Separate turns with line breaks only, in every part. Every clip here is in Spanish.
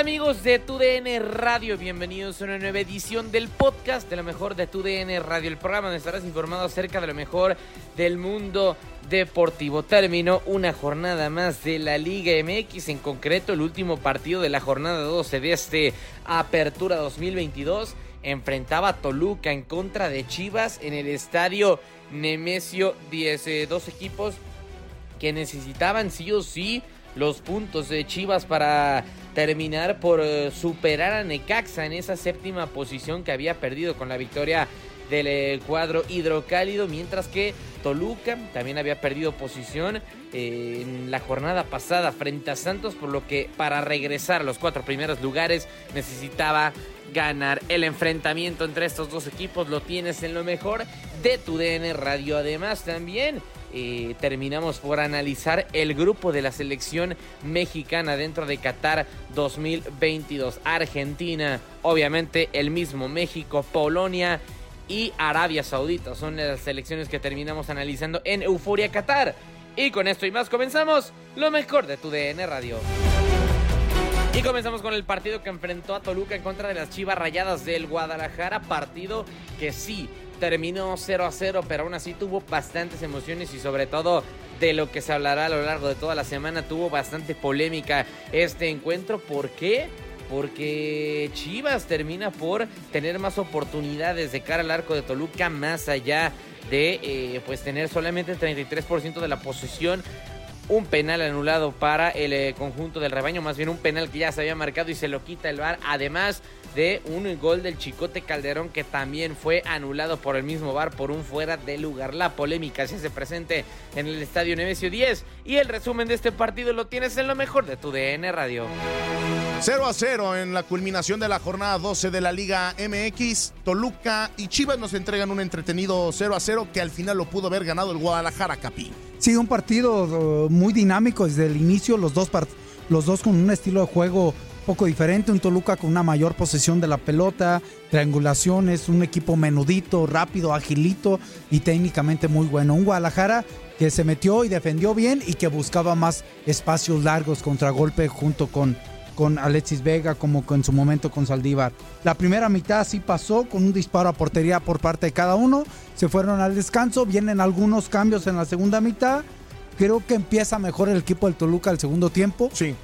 ¿Qué tal amigos de TUDN Radio? Bienvenidos a una nueva edición del podcast de lo mejor de TUDN Radio, el programa donde estarás informado acerca de lo mejor del mundo deportivo. Terminó una jornada más de la Liga MX, en concreto el último partido de la jornada 12 de este Apertura 2022 enfrentaba a Toluca en contra de Chivas en el estadio Nemesio 10. Eh, dos equipos que necesitaban sí o sí los puntos de Chivas para terminar por eh, superar a Necaxa en esa séptima posición que había perdido con la victoria del eh, cuadro hidrocálido, mientras que Toluca también había perdido posición eh, en la jornada pasada frente a Santos, por lo que para regresar a los cuatro primeros lugares necesitaba ganar. El enfrentamiento entre estos dos equipos lo tienes en lo mejor de tu DN Radio. Además, también terminamos por analizar el grupo de la selección mexicana dentro de Qatar 2022. Argentina, obviamente el mismo México, Polonia y Arabia Saudita son las selecciones que terminamos analizando en Euforia Qatar. Y con esto y más comenzamos lo mejor de tu DN Radio. Y comenzamos con el partido que enfrentó a Toluca en contra de las Chivas Rayadas del Guadalajara. Partido que sí terminó 0 a 0, pero aún así tuvo bastantes emociones y sobre todo de lo que se hablará a lo largo de toda la semana. Tuvo bastante polémica este encuentro. ¿Por qué? Porque Chivas termina por tener más oportunidades de cara al arco de Toluca, más allá de eh, pues tener solamente el 33% de la posesión un penal anulado para el eh, conjunto del rebaño, más bien un penal que ya se había marcado y se lo quita el VAR, además de un gol del Chicote Calderón que también fue anulado por el mismo VAR por un fuera de lugar. La polémica se hace presente en el Estadio Nemesio 10 y el resumen de este partido lo tienes en lo mejor de tu DN Radio.
0 a 0 en la culminación de la jornada 12 de la Liga MX. Toluca y Chivas nos entregan un entretenido 0 a 0 que al final lo pudo haber ganado el Guadalajara Capi.
Sí, un partido uh, muy dinámico desde el inicio, los dos, los dos con un estilo de juego poco diferente, un Toluca con una mayor posesión de la pelota, triangulaciones, un equipo menudito, rápido, agilito y técnicamente muy bueno. Un Guadalajara que se metió y defendió bien y que buscaba más espacios largos, contragolpe junto con, con Alexis Vega como en su momento con Saldívar. La primera mitad sí pasó con un disparo a portería por parte de cada uno, se fueron al descanso, vienen algunos cambios en la segunda mitad. Creo que empieza mejor el equipo del Toluca al segundo tiempo.
Sí.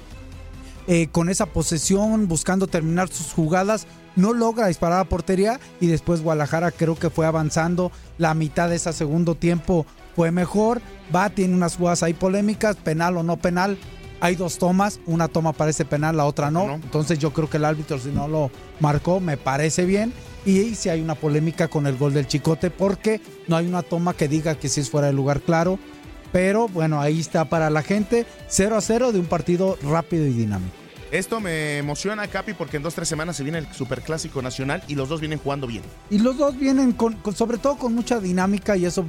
Eh, con esa posesión, buscando terminar sus jugadas, no logra disparar a portería y después Guadalajara creo que fue avanzando. La mitad de ese segundo tiempo fue mejor. Va, tiene unas jugadas ahí polémicas, penal o no penal. hay dos tomas, una toma parece penal, la otra no.
No.
Entonces yo creo que el árbitro si no lo marcó, me parece bien. Y si hay una polémica con el gol del Chicote porque no hay una toma que diga que si es fuera de lugar claro. Pero bueno, ahí está para la gente. 0 a 0 de un partido rápido y dinámico.
Esto me emociona, Capi, porque en dos tres semanas se viene el Superclásico Nacional y los dos vienen jugando bien.
Y los dos vienen con, con- sobre todo con mucha dinámica y eso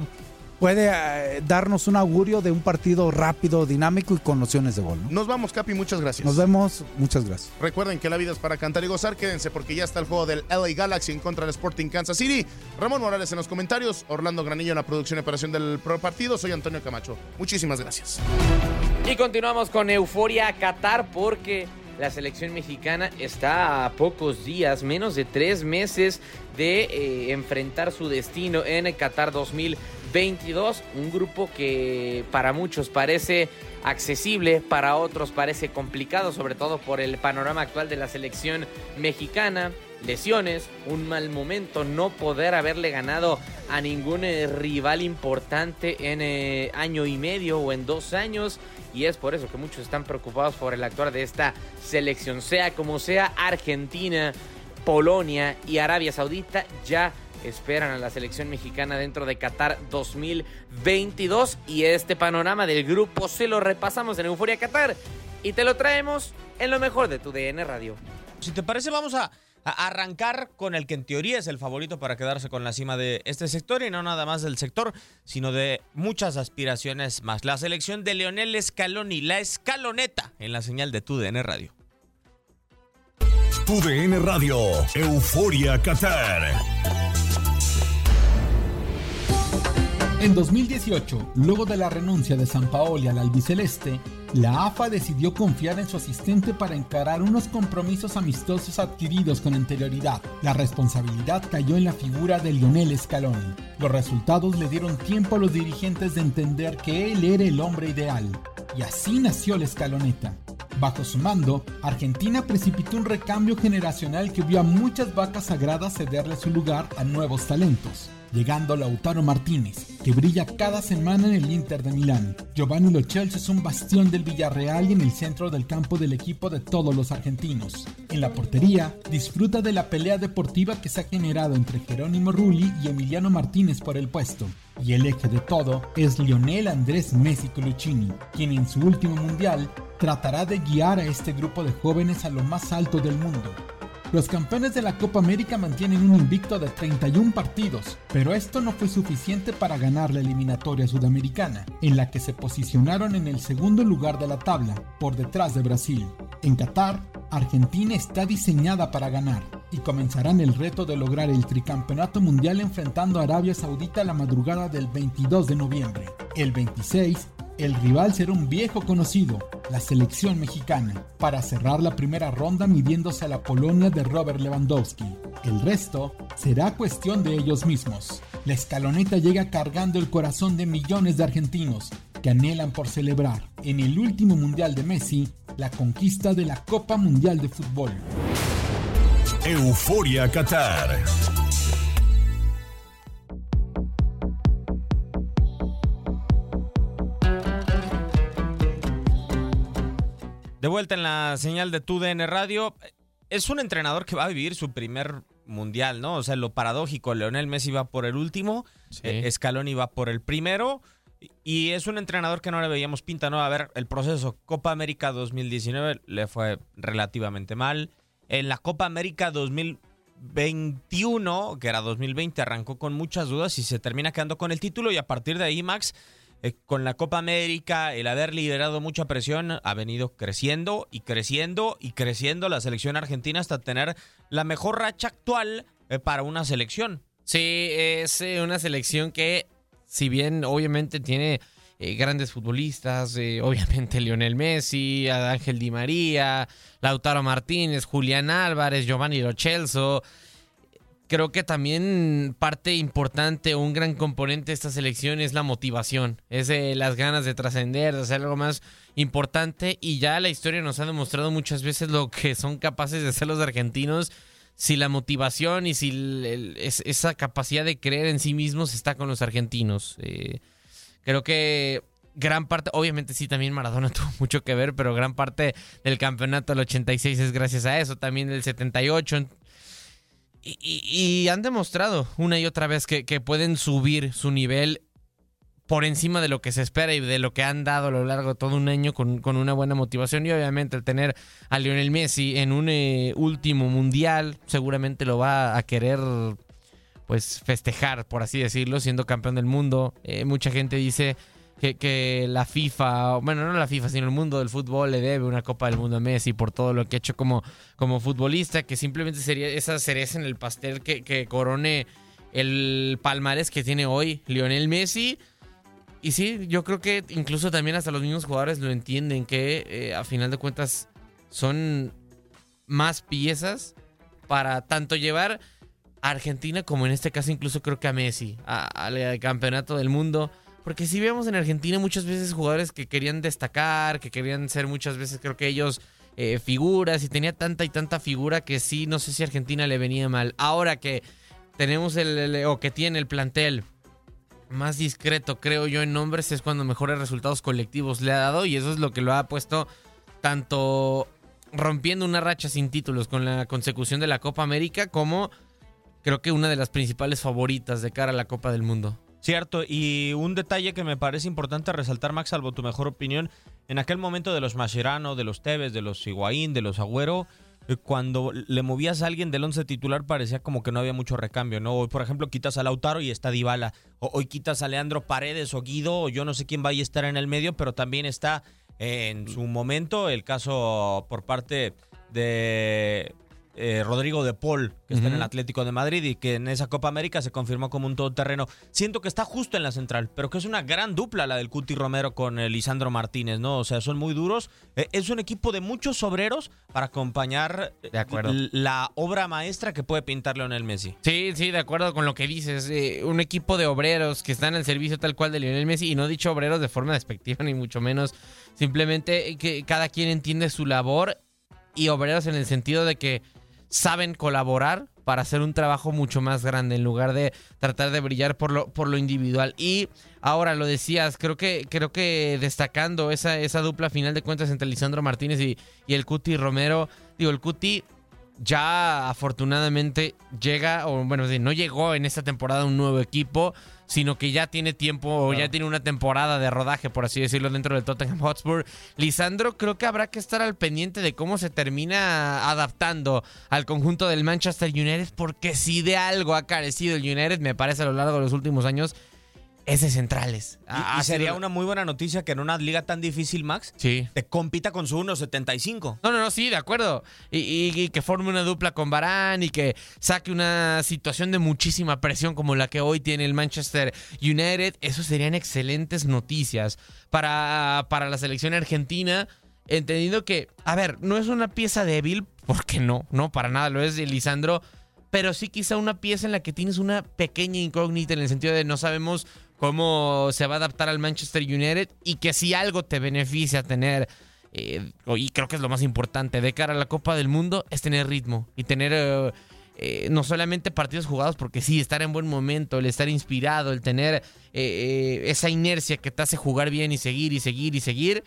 puede eh, darnos un augurio de un partido rápido, dinámico y con nociones de gol. ¿no?
Nos vamos, Capi, muchas gracias.
Nos vemos, muchas gracias.
Recuerden que la vida es para cantar y gozar. Quédense porque ya está el juego del LA Galaxy en contra del Sporting Kansas City. Ramón Morales en los comentarios, Orlando Granillo en la producción y operación del pro partido. Soy Antonio Camacho. Muchísimas gracias.
Y continuamos con Euforia Qatar porque la selección mexicana está a pocos días, menos de tres meses de eh, enfrentar su destino en Qatar 2022. Un grupo que para muchos parece accesible, para otros parece complicado, sobre todo por el panorama actual de la selección mexicana. Lesiones, un mal momento, no poder haberle ganado a ningún eh, rival importante en eh, año y medio o en dos años y es por eso que muchos están preocupados por el actuar de esta selección. Sea como sea, Argentina, Polonia y Arabia Saudita ya esperan a la selección mexicana dentro de Qatar 2022 y este panorama del grupo se lo repasamos en Euforia Qatar y te lo traemos en lo mejor de tu DN Radio.
Si te parece, vamos a, a arrancar con el que en teoría es el favorito para quedarse con la cima de este sector y no nada más del sector, sino de muchas aspiraciones más. La selección de Leonel Scaloni, la escaloneta en la señal de TUDN Radio.
Tu DN Radio, Euforia Qatar.
En 2018, luego de la renuncia de San Paoli al albiceleste, la AFA decidió confiar en su asistente para encarar unos compromisos amistosos adquiridos con anterioridad. La responsabilidad cayó en la figura de Lionel Scaloni. Los resultados le dieron tiempo a los dirigentes de entender que él era el hombre ideal. Y así nació la escaloneta. Bajo su mando, Argentina precipitó un recambio generacional que vio a muchas vacas sagradas cederle su lugar a nuevos talentos llegando Lautaro Martínez, que brilla cada semana en el Inter de Milán. Giovanni Lo es un bastión del Villarreal y en el centro del campo del equipo de todos los argentinos. En la portería, disfruta de la pelea deportiva que se ha generado entre Jerónimo Rulli y Emiliano Martínez por el puesto. Y el eje de todo es Lionel Andrés Messi Coluccini, quien en su último mundial tratará de guiar a este grupo de jóvenes a lo más alto del mundo. Los campeones de la Copa América mantienen un invicto de 31 partidos, pero esto no fue suficiente para ganar la eliminatoria sudamericana, en la que se posicionaron en el segundo lugar de la tabla, por detrás de Brasil. En Qatar, Argentina está diseñada para ganar y comenzarán el reto de lograr el tricampeonato mundial enfrentando a Arabia Saudita la madrugada del 22 de noviembre. El 26 el rival será un viejo conocido, la selección mexicana, para cerrar la primera ronda midiéndose a la Polonia de Robert Lewandowski. El resto será cuestión de ellos mismos. La escaloneta llega cargando el corazón de millones de argentinos que anhelan por celebrar en el último mundial de Messi la conquista de la Copa Mundial de Fútbol.
Euforia Qatar.
Vuelta en la señal de TUDN Radio. Es un entrenador que va a vivir su primer mundial, ¿no? O sea, lo paradójico, Leonel Messi va por el último,
Sí.
eh, Scaloni va por el primero. Y es un entrenador que no le veíamos pinta, ¿no? A ver, el proceso Copa América 2019 le fue relativamente mal. En la Copa América 2021, que era 2020, arrancó con muchas dudas y se termina quedando con el título. Y a partir de ahí, Max, eh, con la Copa América, el haber liderado mucha presión, ha venido creciendo y creciendo y creciendo la selección argentina hasta tener la mejor racha actual eh, para una selección.
Sí, es eh, una selección que, si bien obviamente tiene grandes futbolistas, obviamente Lionel Messi, Ángel Di María, Lautaro Martínez, Julián Álvarez, Giovanni Lo Celso, creo que también parte importante, un gran componente de esta selección es la motivación, es eh, las ganas de trascender, de hacer algo más importante y ya la historia nos ha demostrado muchas veces lo que son capaces de hacer los argentinos si la motivación y si esa capacidad de creer en sí mismos está con los argentinos. Eh, creo que gran parte, obviamente sí, también Maradona tuvo mucho que ver, pero gran parte del campeonato del 86 es gracias a eso, también del 78. Y, han demostrado una y otra vez que, que pueden subir su nivel por encima de lo que se espera y de lo que han dado a lo largo de todo un año con, con una buena motivación. Y obviamente el tener a Lionel Messi en un eh, último mundial seguramente lo va a querer pues festejar, por así decirlo, siendo campeón del mundo. Eh, mucha gente dice que, la FIFA, bueno, no la FIFA, sino el mundo del fútbol le debe una Copa del Mundo a Messi por todo lo que ha hecho como, como futbolista, que simplemente sería esa cereza en el pastel que, que corone el palmarés que tiene hoy Lionel Messi y sí, yo creo que incluso también hasta los mismos jugadores lo entienden, que eh, a final de cuentas son más piezas para tanto llevar a Argentina como en este caso incluso creo que a Messi, al campeonato del mundo. Porque si vemos en Argentina muchas veces jugadores que querían destacar, que querían ser muchas veces creo que ellos eh, figuras y tenía tanta y tanta figura que sí, no sé si a Argentina le venía mal. Ahora que tenemos el o que tiene el plantel más discreto, creo yo, en nombres es cuando mejores resultados colectivos le ha dado y eso es lo que lo ha puesto tanto rompiendo una racha sin títulos con la consecución de la Copa América como creo que una de las principales favoritas de cara a la Copa del Mundo.
Cierto, y un detalle que me parece importante resaltar, Max, salvo tu mejor opinión, en aquel momento de los Mascherano, de los Tevez, de los Higuaín, de los Agüero, eh, cuando le movías a alguien del once titular parecía como que no había mucho recambio, ¿no? Hoy, por ejemplo, quitas a Lautaro y está Dybala. O, hoy quitas a Leandro Paredes o Guido, o yo no sé quién vaya a estar en el medio, pero también está en su momento el caso por parte de eh, Rodrigo de Paul, que está en el Atlético de Madrid y que en esa Copa América se confirmó como un todoterreno. Siento que está justo en la central, pero que es una gran dupla la del Cuti Romero con el Lisandro Martínez, ¿no? O sea, son muy duros. Eh, es un equipo de muchos obreros para acompañar la obra maestra que puede pintar Lionel Messi.
Sí, sí, de acuerdo con lo que dices. Eh, un equipo de obreros que están al servicio tal cual de Lionel Messi y no dicho obreros de forma despectiva ni mucho menos. Simplemente que cada quien entiende su labor y obreros en el sentido de que saben colaborar para hacer un trabajo mucho más grande en lugar de tratar de brillar por lo, por lo individual. Y ahora lo decías, creo que, creo que destacando esa, esa dupla final de cuentas entre Lisandro Martínez y, y el Cuti Romero, digo, el Cuti ya afortunadamente llega, o bueno, no llegó en esta temporada un nuevo equipo, sino que ya tiene tiempo, o ya tiene una temporada de rodaje, por así decirlo, dentro del Tottenham Hotspur. Lisandro, creo que habrá que estar al pendiente de cómo se termina adaptando al conjunto del Manchester United, porque si de algo ha carecido el United, me parece a lo largo de los últimos años, es de centrales.
Y, ah, sería una muy buena noticia que en una liga tan difícil, Max,
sí.
te compita con su 1.75.
No, no, no, sí, de acuerdo. Y, que forme una dupla con Barán y que saque una situación de muchísima presión como la que hoy tiene el Manchester United. Eso serían excelentes noticias para, para la selección argentina. Entendiendo que, a ver, no es una pieza débil, porque no, no, para nada lo es Lisandro pero sí quizá una pieza en la que tienes una pequeña incógnita en el sentido de no sabemos cómo se va a adaptar al Manchester United y que si algo te beneficia tener, eh, y creo que es lo más importante de cara a la Copa del Mundo, es tener ritmo y tener eh, eh, no solamente partidos jugados, porque sí, estar en buen momento, el estar inspirado, el tener esa inercia que te hace jugar bien y seguir y seguir y seguir.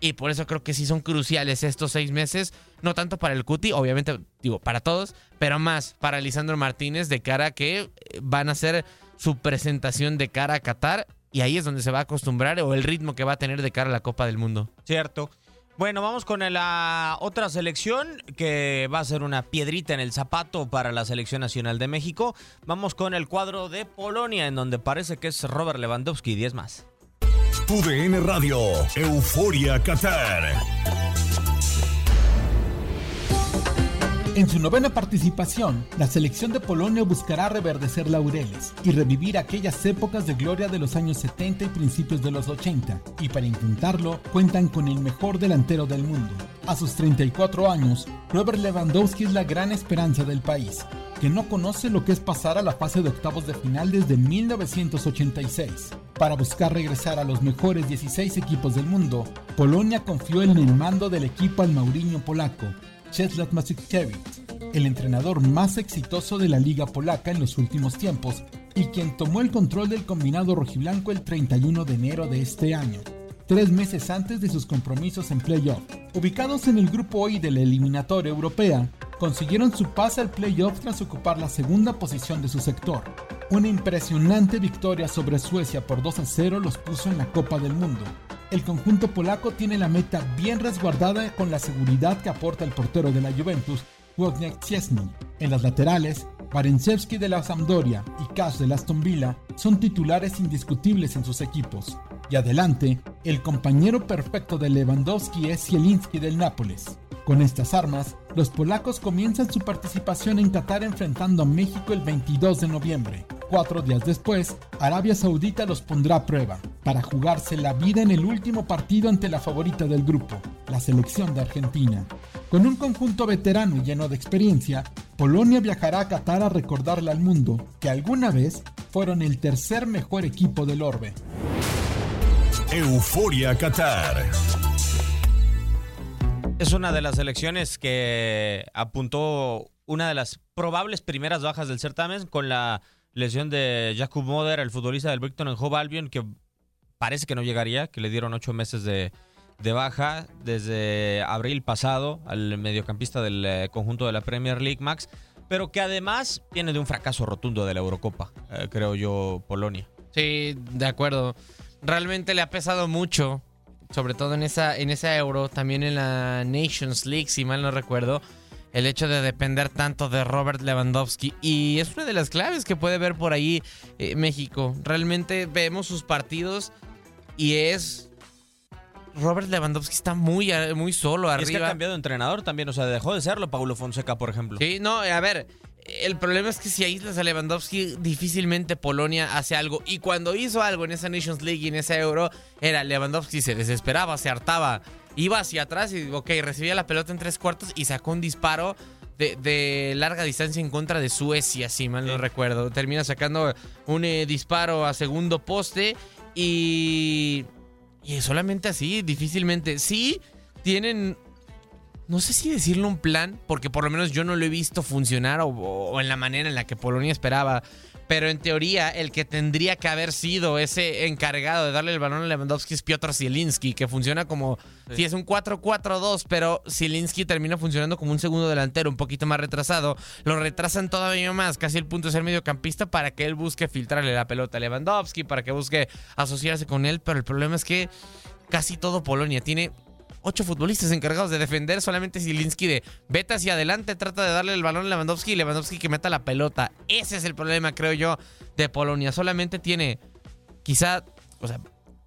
Y por eso creo que sí son cruciales estos seis meses, no tanto para el Cuti, obviamente, digo, para todos, pero más para Lisandro Martínez de cara a que van a ser su presentación de cara a Qatar y ahí es donde se va a acostumbrar o el ritmo que va a tener de cara a la Copa del Mundo.
Cierto. Bueno, vamos con la otra selección que va a ser una piedrita en el zapato para la selección nacional de México. Vamos con el cuadro de Polonia, en donde parece que es Robert Lewandowski y 10 más.
Radio, Euforia Qatar.
En su novena participación, la selección de Polonia buscará reverdecer laureles y revivir aquellas épocas de gloria de los años 70 y principios de los 80. Y para intentarlo, cuentan con el mejor delantero del mundo. A sus 34 años, Robert Lewandowski es la gran esperanza del país, que no conoce lo que es pasar a la fase de octavos de final desde 1986. Para buscar regresar a los mejores 16 equipos del mundo, Polonia confió en el mando del equipo al Mauriño polaco, Czesław Masikiewicz, el entrenador más exitoso de la liga polaca en los últimos tiempos y quien tomó el control del combinado rojiblanco el 31 de enero de este año. tres meses antes de sus compromisos en playoff. Ubicados en el grupo I de la eliminatoria europea, consiguieron su pase al playoff tras ocupar la segunda posición de su sector. Una impresionante victoria sobre Suecia por 2 a 0 los puso en la Copa del Mundo. El conjunto polaco tiene la meta bien resguardada con la seguridad que aporta el portero de la Juventus, Wojciech Szczesny. En las laterales, Barencewski de la Sampdoria y Cash de Aston Villa son titulares indiscutibles en sus equipos. Y adelante, el compañero perfecto de Lewandowski es Zielinski del Nápoles. Con estas armas, los polacos comienzan su participación en Qatar enfrentando a México el 22 de noviembre. Cuatro días después, Arabia Saudita los pondrá a prueba para jugarse la vida en el último partido ante la favorita del grupo, la selección de Argentina. Con un conjunto veterano y lleno de experiencia, Polonia viajará a Qatar a recordarle al mundo que alguna vez fueron el tercer mejor equipo del orbe.
Euforia Qatar.
Es una de las selecciones que apuntó una de las probables primeras bajas del certamen con la lesión de Jakub Moder, el futbolista del Brighton en Hove Albion, que parece que no llegaría, que le dieron ocho meses de, de baja desde abril pasado al mediocampista del eh, conjunto de la Premier League, Max, pero que además viene de un fracaso rotundo de la Eurocopa, eh, creo yo, Polonia.
Sí, de acuerdo. Realmente le ha pesado mucho, sobre todo en esa, en esa Euro, también en la Nations League, si mal no recuerdo el hecho de depender tanto de Robert Lewandowski. Y es una de las claves que puede ver por ahí eh, México. Realmente vemos sus partidos y es... Robert Lewandowski está muy, muy solo arriba.
es que ha cambiado de entrenador también, o sea, dejó de serlo Paulo Fonseca, por ejemplo.
Sí, no, a ver, el problema es que si aíslas a Lewandowski, difícilmente Polonia hace algo. Y cuando hizo algo en esa Nations League y en esa Euro, era Lewandowski se desesperaba, se hartaba iba hacia atrás y, ok, recibía la pelota en tres cuartos y sacó un disparo de, larga distancia en contra de Suecia, si mal no recuerdo. Termina sacando un eh, disparo a segundo poste y. Y solamente así, difícilmente. Sí, tienen. No sé si decirle un plan, porque por lo menos yo no lo he visto funcionar o en la manera en la que Polonia esperaba pero en teoría el que tendría que haber sido ese encargado de darle el balón a Lewandowski es Piotr Zielinski, que funciona como si es un 4-4-2, pero Zielinski termina funcionando como un segundo delantero, un poquito más retrasado. Lo retrasan todavía más, casi el punto de ser mediocampista para que él busque filtrarle la pelota a Lewandowski, para que busque asociarse con él, pero el problema es que casi todo Polonia tiene ocho futbolistas encargados de defender. Solamente Zielinski de vete hacia adelante, trata de darle el balón a Lewandowski y Lewandowski que meta la pelota. Ese es el problema, creo yo, de Polonia. Solamente tiene, quizá, o sea,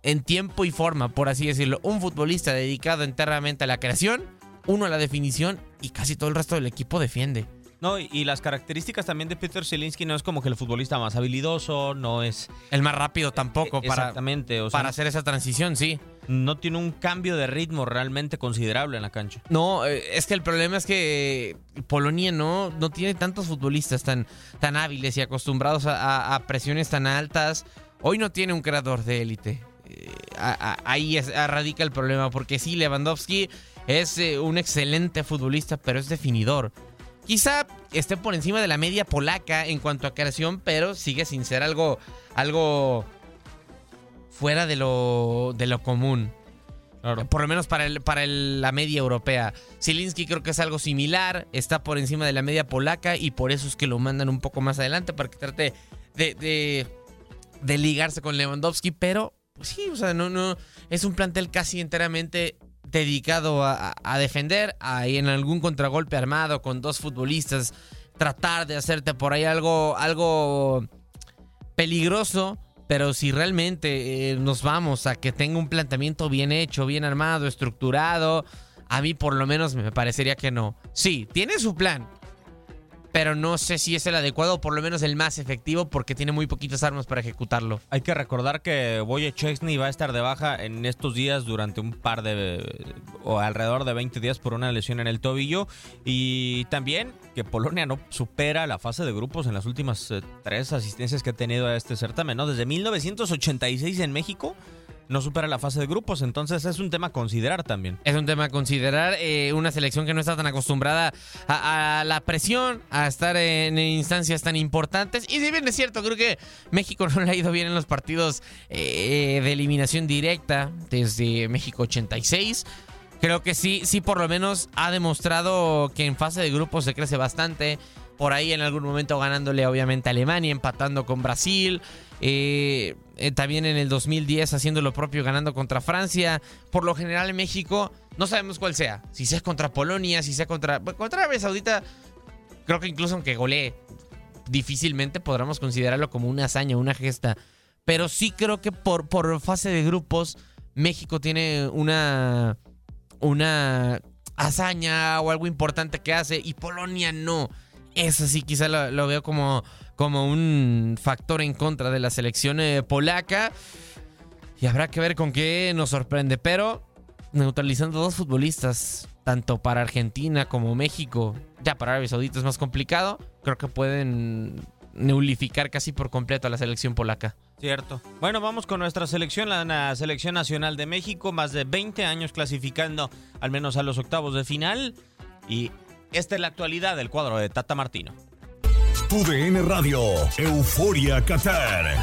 en tiempo y forma, por así decirlo, un futbolista dedicado enteramente a la creación, uno a la definición y casi todo el resto del equipo defiende.
No, y, las características también de Peter Zielinski no es como que el futbolista más habilidoso, no es...
El más rápido tampoco
para, exactamente,
para hacer esa transición, sí.
No tiene un cambio de ritmo realmente considerable en la cancha.
No, eh, es que el problema es que Polonia no, no tiene tantos futbolistas tan, tan hábiles y acostumbrados a, presiones tan altas. Hoy no tiene un creador de élite. Eh, ahí radica el problema, porque sí, Lewandowski es eh, un excelente futbolista, pero es definidor. Quizá esté por encima de la media polaca en cuanto a creación, pero sigue sin ser algo, algo fuera de lo, de lo común. Por lo menos para, el, para la media europea. Zielinski creo que es algo similar, está por encima de la media polaca y por eso es que lo mandan un poco más adelante para que trate de, de, ligarse con Lewandowski, pero pues sí, o sea, no, no, es un plantel casi enteramente dedicado a, defender, ahí en algún contragolpe armado con dos futbolistas, tratar de hacerte por ahí algo, algo peligroso. Pero si realmente eh, nos vamos a que tenga un planteamiento bien hecho, bien armado, estructurado, a mí por lo menos me parecería que no. Sí, tiene su plan, pero no sé si es el adecuado o por lo menos el más efectivo porque tiene muy poquitas armas para ejecutarlo.
Hay que recordar que Boye Chesney va a estar de baja en estos días durante un par de o alrededor de 20 días por una lesión en el tobillo y también que Polonia no supera la fase de grupos en las últimas eh, tres asistencias que ha tenido a este certamen, ¿no? Desde 1986 en México no supera la fase de grupos. Entonces es un tema a considerar también.
Es un tema a considerar. eh, una selección que no está tan acostumbrada a, la presión, a estar en instancias tan importantes. Y si bien es cierto, creo que México no le ha ido bien en los partidos eh, de eliminación directa desde México 86. Creo que sí, sí por lo menos ha demostrado que en fase de grupos se crece bastante. Por ahí en algún momento ganándole obviamente a Alemania, empatando con Brasil. eh, eh, también en el 2010 haciendo lo propio, ganando contra Francia. Por lo general en México no sabemos cuál sea. Si sea contra Polonia, si sea contra... Contra Arabia Saudita, creo que incluso aunque golee, difícilmente podremos considerarlo como una hazaña, una gesta. Pero sí creo que por, por fase de grupos, México tiene una, una hazaña o algo importante que hace y Polonia no. Eso sí, quizá lo, veo como, como un factor en contra de la selección eh, polaca. Y habrá que ver con qué nos sorprende. Pero neutralizando dos futbolistas, tanto para Argentina como México, ya para Arabia Saudita es más complicado, creo que pueden nulificar casi por completo a la selección polaca.
Cierto. Bueno, vamos con nuestra selección, la, la selección nacional de México, más de 20 años clasificando al menos a los octavos de final. Y esta es la actualidad del cuadro de Tata Martino.
Radio, Euforia Qatar.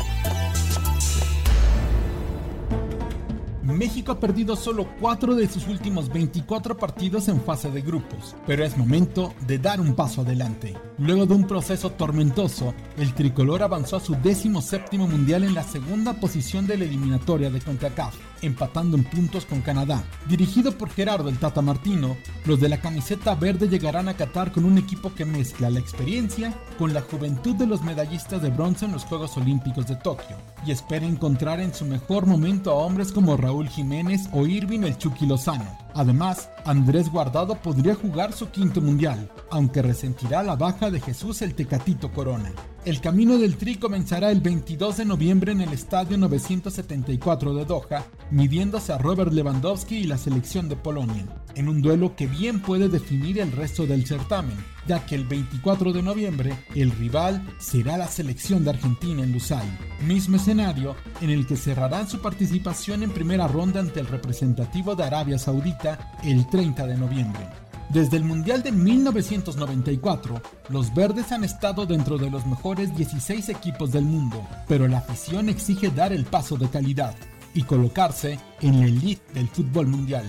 México ha perdido solo 4 de sus últimos 24 partidos en fase de grupos, pero es momento de dar un paso adelante. Luego de un proceso tormentoso, el tricolor avanzó a su décimo séptimo mundial en la segunda posición de la eliminatoria de CONCACAF, empatando en puntos con Canadá. Dirigido por Gerardo el Tata Martino, los de la camiseta verde llegarán a Qatar con un equipo que mezcla la experiencia con la juventud de los medallistas de bronce en los Juegos Olímpicos de Tokio, y espera encontrar en su mejor momento a hombres como Raúl Jiménez o Irving el Chucky Lozano. Además, Andrés Guardado podría jugar su quinto mundial, aunque resentirá la baja de Jesús el Tecatito Corona. El camino del Tri comenzará el 22 de noviembre en el Estadio 974 de Doha, midiéndose a Robert Lewandowski y la selección de Polonia, en un duelo que bien puede definir el resto del certamen, ya que el 24 de noviembre el rival será la selección de Argentina en Lusail, mismo escenario en el que cerrarán su participación en primera ronda ante el representativo de Arabia Saudita el 30 de noviembre. Desde el Mundial de 1994, los verdes han estado dentro de los mejores 16 equipos del mundo, pero la afición exige dar el paso de calidad y colocarse en la elite del fútbol mundial.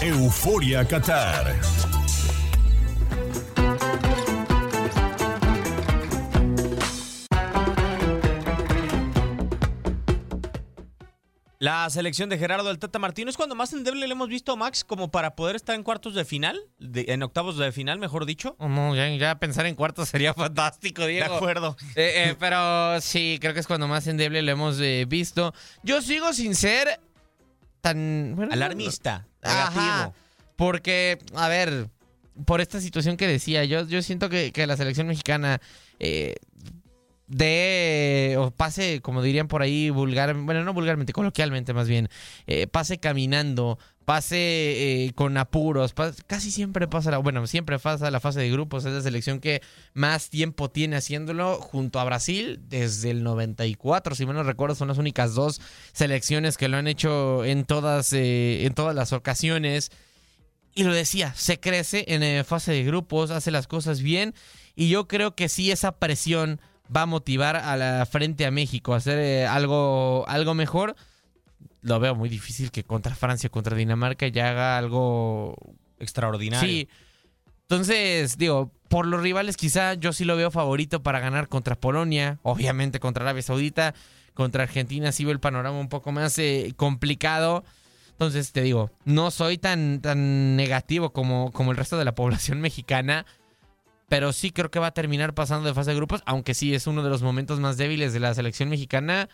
Euforia Qatar.
La selección de Gerardo del Tata Martino es cuando más endeble le hemos visto a Max como para poder estar en cuartos de final, de- en octavos de final, mejor dicho.
Oh, no, ya, ya pensar en cuartos sería fantástico, Diego.
De acuerdo.
Eh, eh, pero sí, creo que es cuando más endeble lo hemos eh, visto. Yo sigo sin ser tan... bueno,
Alarmista, negativo.
porque, a ver, por esta situación que decía, yo, yo siento que, que la selección mexicana eh, de o pase, como dirían por ahí, vulgar, bueno, no vulgarmente, coloquialmente más bien, eh, pase caminando, pase eh, con apuros, casi siempre pasa, la, bueno, siempre pasa la fase de grupos, es la selección que más tiempo tiene haciéndolo junto a Brasil desde el 94, si mal no recuerdo, son las únicas dos selecciones que lo han hecho en todas, eh, en todas las ocasiones. Y lo decía, se crece en fase de grupos, hace las cosas bien. Y yo creo que sí, esa presión va a motivar a la frente a México a hacer eh, algo, algo mejor. Lo veo muy difícil que contra Francia, contra Dinamarca ya haga algo
Extraordinario.
Sí. Entonces, digo, por los rivales quizá yo sí lo veo favorito para ganar contra Polonia, obviamente contra Arabia Saudita, contra Argentina sí veo el panorama un poco más eh, complicado. Entonces, te digo, no soy tan, tan negativo como, como el resto de la población mexicana, pero sí creo que va a terminar pasando de fase de grupos, aunque sí es uno de los momentos más débiles de la selección mexicana.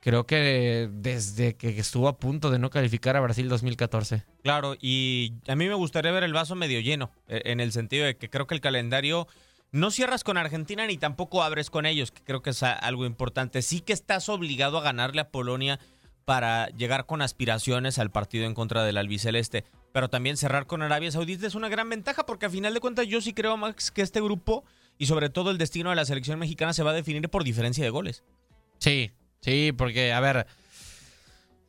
Creo que desde que estuvo a punto de no calificar a Brasil 2014.
Claro, y a mí me gustaría ver el vaso medio lleno, eh, en el sentido de que creo que el calendario no cierras con Argentina ni tampoco abres con ellos, que creo que es algo importante. Sí que estás obligado a ganarle a Polonia para llegar con aspiraciones al partido en contra del albiceleste, pero también cerrar con Arabia Saudita es una gran ventaja porque a final de cuentas yo sí creo, Max, que este grupo y sobre todo el destino de la selección mexicana se va a definir por diferencia de goles.
Sí, sí, porque, a ver,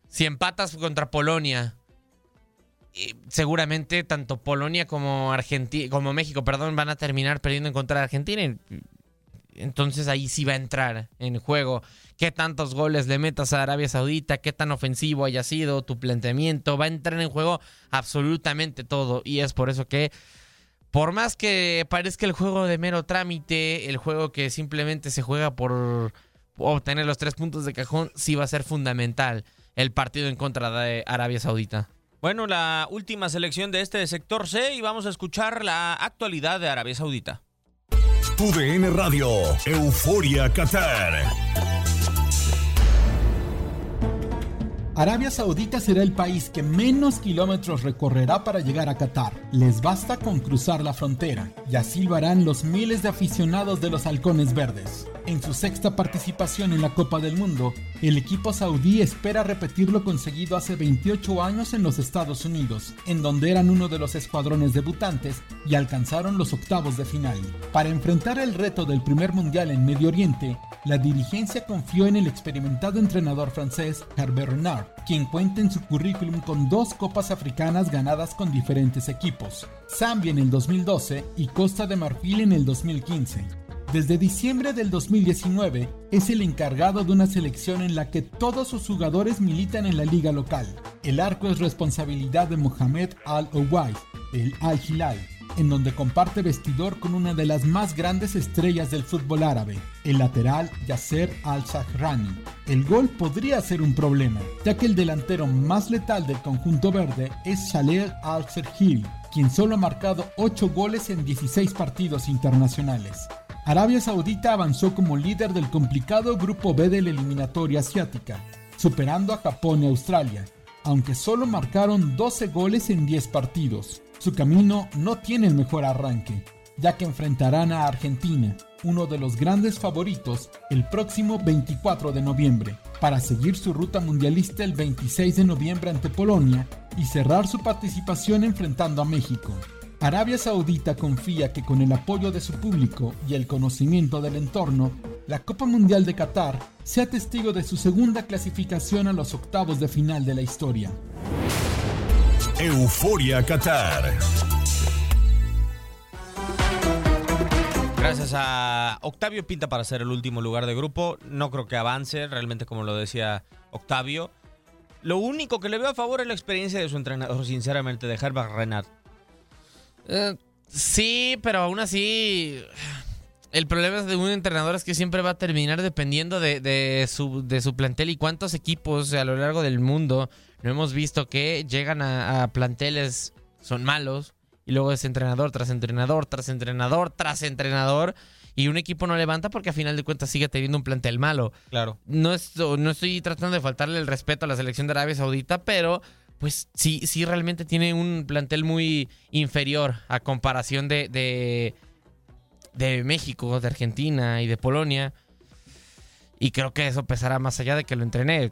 si empatas contra Polonia, seguramente tanto Polonia como Argentina, como México, perdón, van a terminar perdiendo en contra de Argentina. Entonces ahí sí va a entrar en juego qué tantos goles le metas a Arabia Saudita, qué tan ofensivo haya sido tu planteamiento, va a entrar en juego absolutamente todo y es por eso que por más que parezca el juego de mero trámite, el juego que simplemente se juega por obtener los tres puntos de cajón, sí va a ser fundamental el partido en contra de Arabia Saudita.
Bueno, la última selección de este sector C y vamos a escuchar la actualidad de Arabia Saudita.
TUDN Radio, Euforia Qatar.
Arabia Saudita será el país que menos kilómetros recorrerá para llegar a Qatar. Les basta con cruzar la frontera y así lo harán los miles de aficionados de los halcones verdes. En su sexta participación en la Copa del Mundo, el equipo saudí espera repetir lo conseguido hace 28 años en los Estados Unidos, en donde eran uno de los escuadrones debutantes y alcanzaron los octavos de final. Para enfrentar el reto del primer mundial en Medio Oriente, la dirigencia confió en el experimentado entrenador francés Herbert Renard, quien cuenta en su currículum con dos copas africanas ganadas con diferentes equipos, Zambia en el 2012 y Costa de Marfil en el 2015. Desde diciembre del 2019 es el encargado de una selección en la que todos sus jugadores militan en la liga local. El arco es responsabilidad de Mohamed Al-Owais, el Al-Hilal, en donde comparte vestidor con una de las más grandes estrellas del fútbol árabe, el lateral Yasser Al-Zahrani. El gol podría ser un problema, ya que el delantero más letal del conjunto verde es Shaleh Al-Serhili, quien solo ha marcado 8 goles en 16 partidos internacionales. Arabia Saudita avanzó como líder del complicado grupo B de la eliminatoria asiática, superando a Japón y Australia, aunque solo marcaron 12 goles en 10 partidos. Su camino no tiene el mejor arranque, ya que enfrentarán a Argentina, uno de los grandes favoritos, el próximo 24 de noviembre, para seguir su ruta mundialista el 26 de noviembre ante Polonia y cerrar su participación enfrentando a México. Arabia Saudita confía que con el apoyo de su público y el conocimiento del entorno, la Copa Mundial de Qatar sea testigo de su segunda clasificación a los octavos de final de la historia.
Euforia Qatar.
Gracias a Octavio Pinta para ser el último lugar de grupo. No creo que avance, realmente como lo decía Octavio. Lo único que le veo a favor es la experiencia de su entrenador, sinceramente, de Herbert Renard.
Eh, sí, pero aún así... El problema de un entrenador es que siempre va a terminar dependiendo de, su, de su plantel y cuántos equipos a lo largo del mundo no hemos visto que llegan a, planteles, son malos, y luego es entrenador tras entrenador, tras entrenador, tras entrenador, y un equipo no levanta porque a final de cuentas sigue teniendo un plantel malo.
Claro.
No, no estoy tratando de faltarle el respeto a la selección de Arabia Saudita, pero pues sí, sí realmente tiene un plantel muy inferior a comparación de, de México, de Argentina y de Polonia. Y creo que eso pesará más allá de que lo entrené.